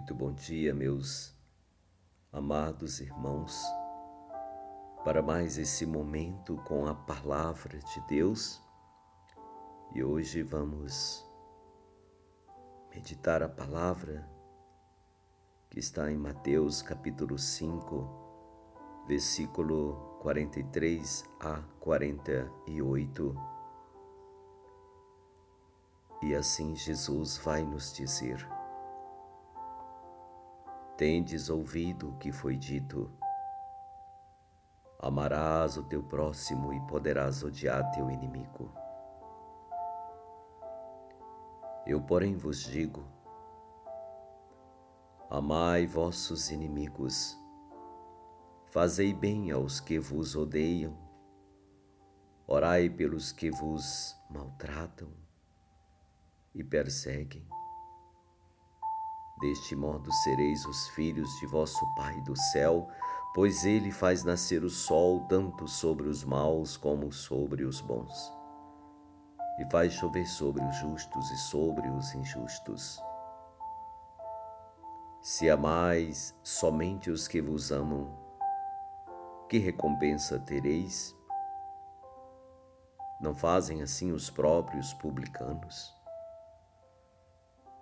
Muito bom dia, meus amados irmãos, para mais esse momento com a palavra de Deus. E hoje vamos meditar a palavra que está em Mateus capítulo 5, versículo 43 a 48. E assim Jesus vai nos dizer: Tendes ouvido o que foi dito: Amarás o teu próximo e poderás odiar teu inimigo. Eu, porém, vos digo: Amai vossos inimigos, fazei bem aos que vos odeiam, orai pelos que vos maltratam e perseguem Deste modo sereis os filhos de vosso Pai do céu, pois ele faz nascer o sol tanto sobre os maus como sobre os bons, e faz chover sobre os justos e sobre os injustos. Se amais somente os que vos amam, que recompensa tereis? Não fazem assim os próprios publicanos?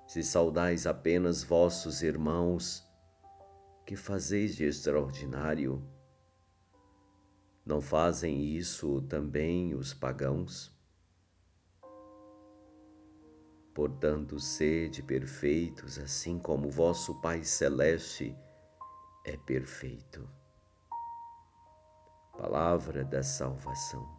Se saudais apenas vossos irmãos, que fazeis de extraordinário? Não fazem isso também os pagãos? Portanto, sede perfeitos, assim como vosso Pai Celeste é perfeito. Palavra da salvação.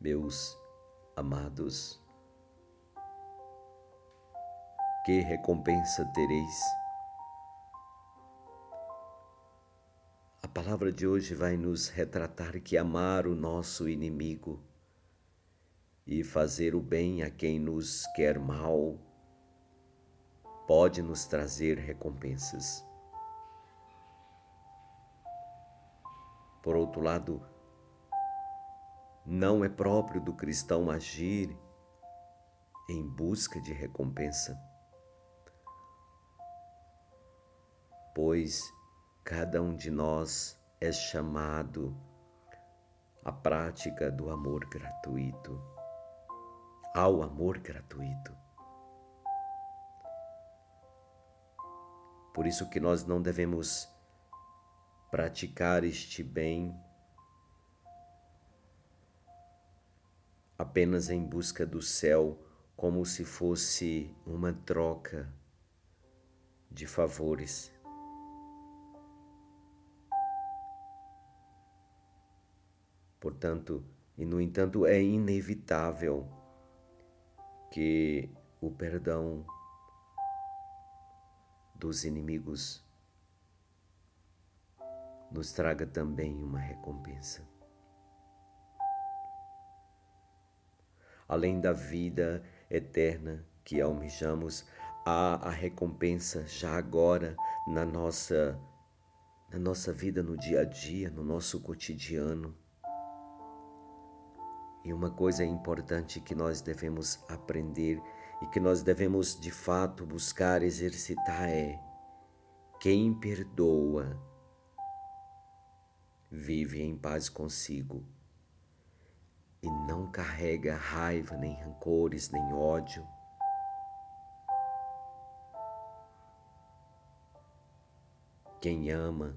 Meus amados. Que recompensa tereis? A palavra de hoje vai nos retratar que amar o nosso inimigo e fazer o bem a quem nos quer mal pode nos trazer recompensas. Por outro lado, não é próprio do cristão agir em busca de recompensa, pois cada um de nós é chamado à prática do amor gratuito, ao amor gratuito. Por isso que nós não devemos praticar este bem apenas em busca do céu, como se fosse uma troca de favores. Portanto, e no entanto, é inevitável que o perdão dos inimigos nos traga também uma recompensa. Além da vida eterna que almejamos, há a recompensa já agora na nossa na nossa vida no dia a dia, no nosso cotidiano. E uma coisa importante que nós devemos aprender e que nós devemos de fato buscar exercitar é: quem perdoa vive em paz consigo e não carrega raiva, nem rancores, nem ódio. Quem ama,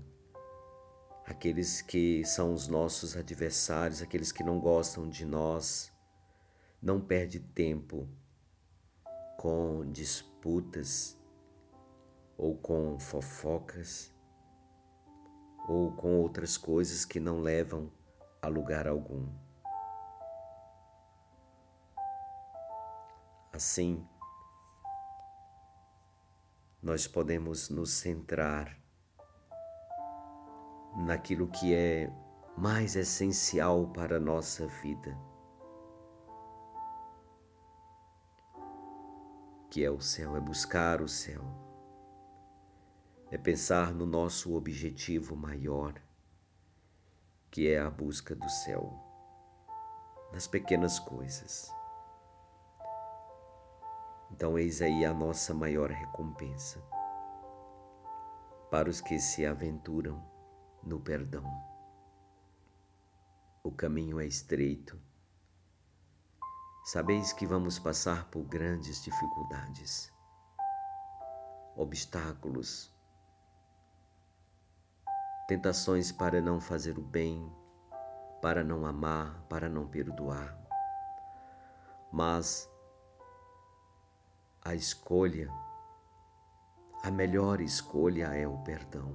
aqueles que são os nossos adversários, aqueles que não gostam de nós, não perde tempo com disputas ou com fofocas ou com outras coisas que não levam a lugar algum. Assim, nós podemos nos centrar naquilo que é mais essencial para a nossa vida, que é o céu, é buscar o céu, é pensar no nosso objetivo maior, que é a busca do céu, nas pequenas coisas. Então, eis aí a nossa maior recompensa para os que se aventuram no perdão. O caminho é estreito. Sabeis que vamos passar por grandes dificuldades, obstáculos, tentações para não fazer o bem, para não amar, para não perdoar. Mas a escolha, a melhor escolha é o perdão,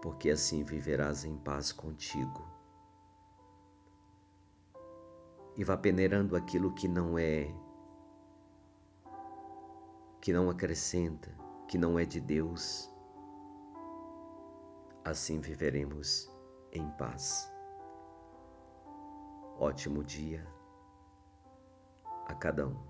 porque assim viverás em paz contigo. E vá peneirando aquilo que não é, que não acrescenta, que não é de Deus. Assim viveremos em paz. Ótimo dia a cada um.